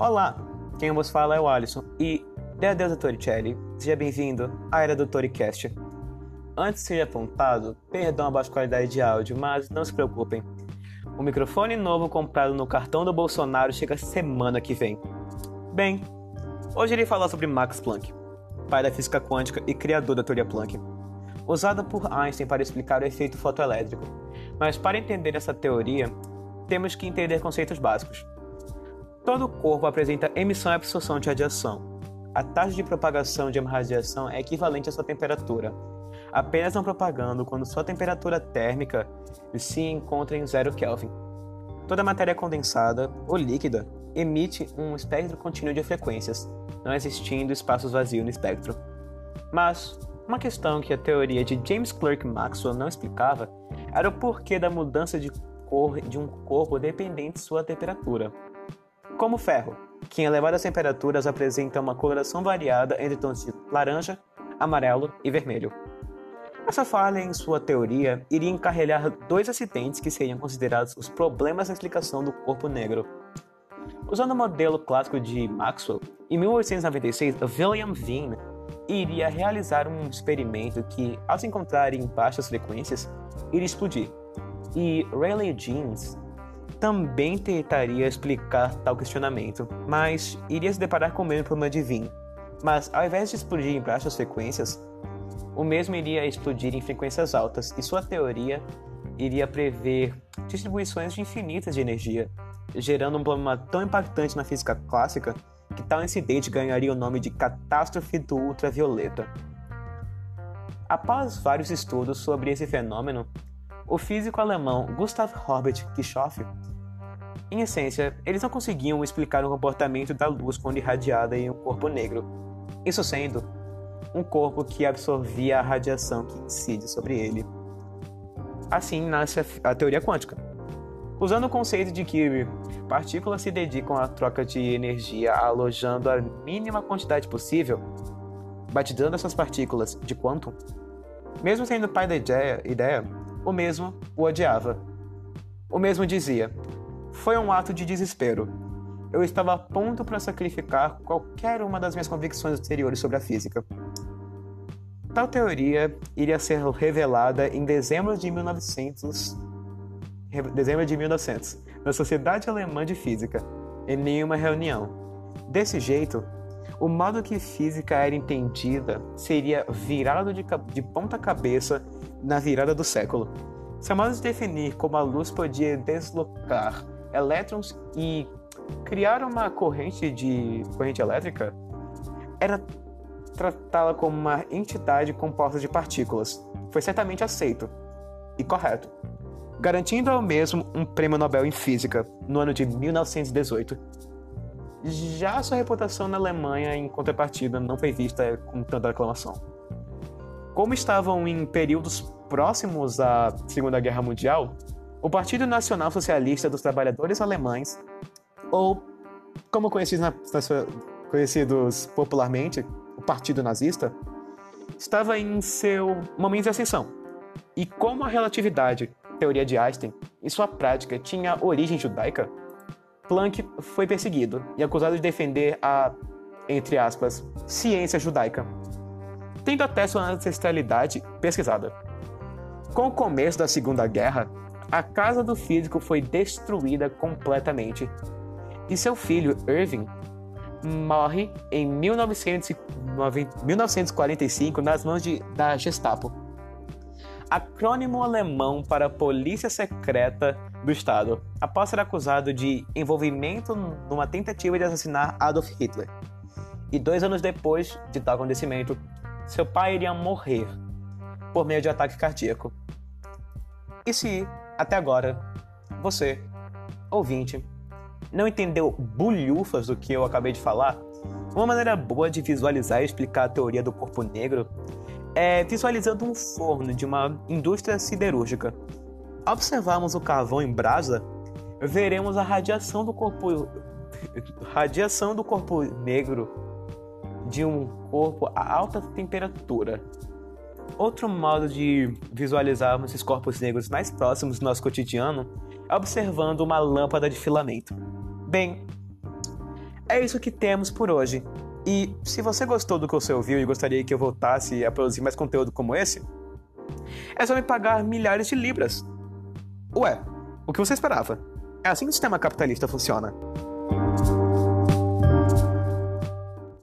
Olá, quem vos fala é o Alisson e, de Deus Toricelli, seja bem-vindo à Era do Toricast. Antes de ser apontado, perdão a baixa qualidade de áudio, mas não se preocupem. O microfone novo comprado no cartão do Bolsonaro chega semana que vem. Bem, hoje irei falar sobre Max Planck, pai da física quântica e criador da teoria Planck, usada por Einstein para explicar o efeito fotoelétrico. Mas para entender essa teoria, temos que entender conceitos básicos. Todo corpo apresenta emissão e absorção de radiação. A taxa de propagação de uma radiação é equivalente à sua temperatura, apenas não propagando quando sua temperatura térmica se encontra em zero Kelvin. Toda matéria condensada ou líquida emite um espectro contínuo de frequências, não existindo espaços vazios no espectro. Mas uma questão que a teoria de James Clerk Maxwell não explicava era o porquê da mudança de cor de um corpo dependente de sua temperatura. Como ferro, que em elevadas temperaturas apresenta uma coloração variada entre tons de laranja, amarelo e vermelho. Essa falha em sua teoria iria encarrilhar dois acidentes que seriam considerados os problemas da explicação do corpo negro. Usando o modelo clássico de Maxwell, em 1896, William Veen iria realizar um experimento que, ao se encontrar em baixas frequências, iria explodir. E Rayleigh Jeans também tentaria explicar tal questionamento, mas iria se deparar com o mesmo problema de Veen. Mas ao invés de explodir em baixas frequências, o mesmo iria explodir em frequências altas, e sua teoria iria prever distribuições infinitas de energia, gerando um problema tão impactante na física clássica que tal incidente ganharia o nome de catástrofe do ultravioleta. Após vários estudos sobre esse fenômeno, o físico alemão Gustav Herbert Kirchhoff, em essência, eles não conseguiam explicar o comportamento da luz quando irradiada em um corpo negro, isso sendo um corpo que absorvia a radiação que incide sobre ele. Assim nasce a teoria quântica. Usando o conceito de que partículas se dedicam à troca de energia alojando a mínima quantidade possível, batizando essas partículas de quantum, mesmo sendo pai da ideia, ideia, o mesmo o odiava. O mesmo dizia: Foi um ato de desespero. Eu estava a ponto para sacrificar qualquer uma das minhas convicções anteriores sobre a física. Tal teoria iria ser revelada em dezembro de 1900, dezembro de 1900, na Sociedade Alemã de Física, em nenhuma reunião. Desse jeito, o modo que física era entendida seria virado de, de ponta cabeça na virada do século. De definir como a luz podia deslocar elétrons e criar uma corrente de corrente elétrica era tratá-la como uma entidade composta de partículas. Foi certamente aceito e correto, garantindo ao mesmo um prêmio Nobel em Física no ano de 1918. Já sua reputação na Alemanha, em contrapartida, não foi vista com tanta aclamação. Como estavam em períodos próximos à Segunda Guerra Mundial, o Partido Nacional Socialista dos Trabalhadores Alemães, ou como conhecidos, conhecidos popularmente, o Partido Nazista, estava em seu momento de ascensão. E como a relatividade, teoria de Einstein, em sua prática tinha origem judaica, Planck foi perseguido e acusado de defender a, entre aspas, ciência judaica, tendo até sua ancestralidade pesquisada. Com o começo da Segunda Guerra, a casa do físico foi destruída completamente e seu filho Irving morre em 1945 nas mãos de, da Gestapo, acrônimo alemão para Polícia Secreta do Estado, após ser acusado de envolvimento numa tentativa de assassinar Adolf Hitler. E dois anos depois de tal acontecimento, seu pai iria morrer por meio de ataque cardíaco. E se, até agora, você, ouvinte, não entendeu bulhufas do que eu acabei de falar, uma maneira boa de visualizar e explicar a teoria do corpo negro é visualizando um forno de uma indústria siderúrgica. Ao observarmos o carvão em brasa, veremos a radiação do corpo radiação do corpo negro de um corpo a alta temperatura. Outro modo de visualizarmos esses corpos negros mais próximos do nosso cotidiano é observando uma lâmpada de filamento. Bem, é isso que temos por hoje. E se você gostou do que você ouviu e gostaria que eu voltasse a produzir mais conteúdo como esse, é só me pagar milhares de libras. Ué, o que você esperava? É assim que o sistema capitalista funciona.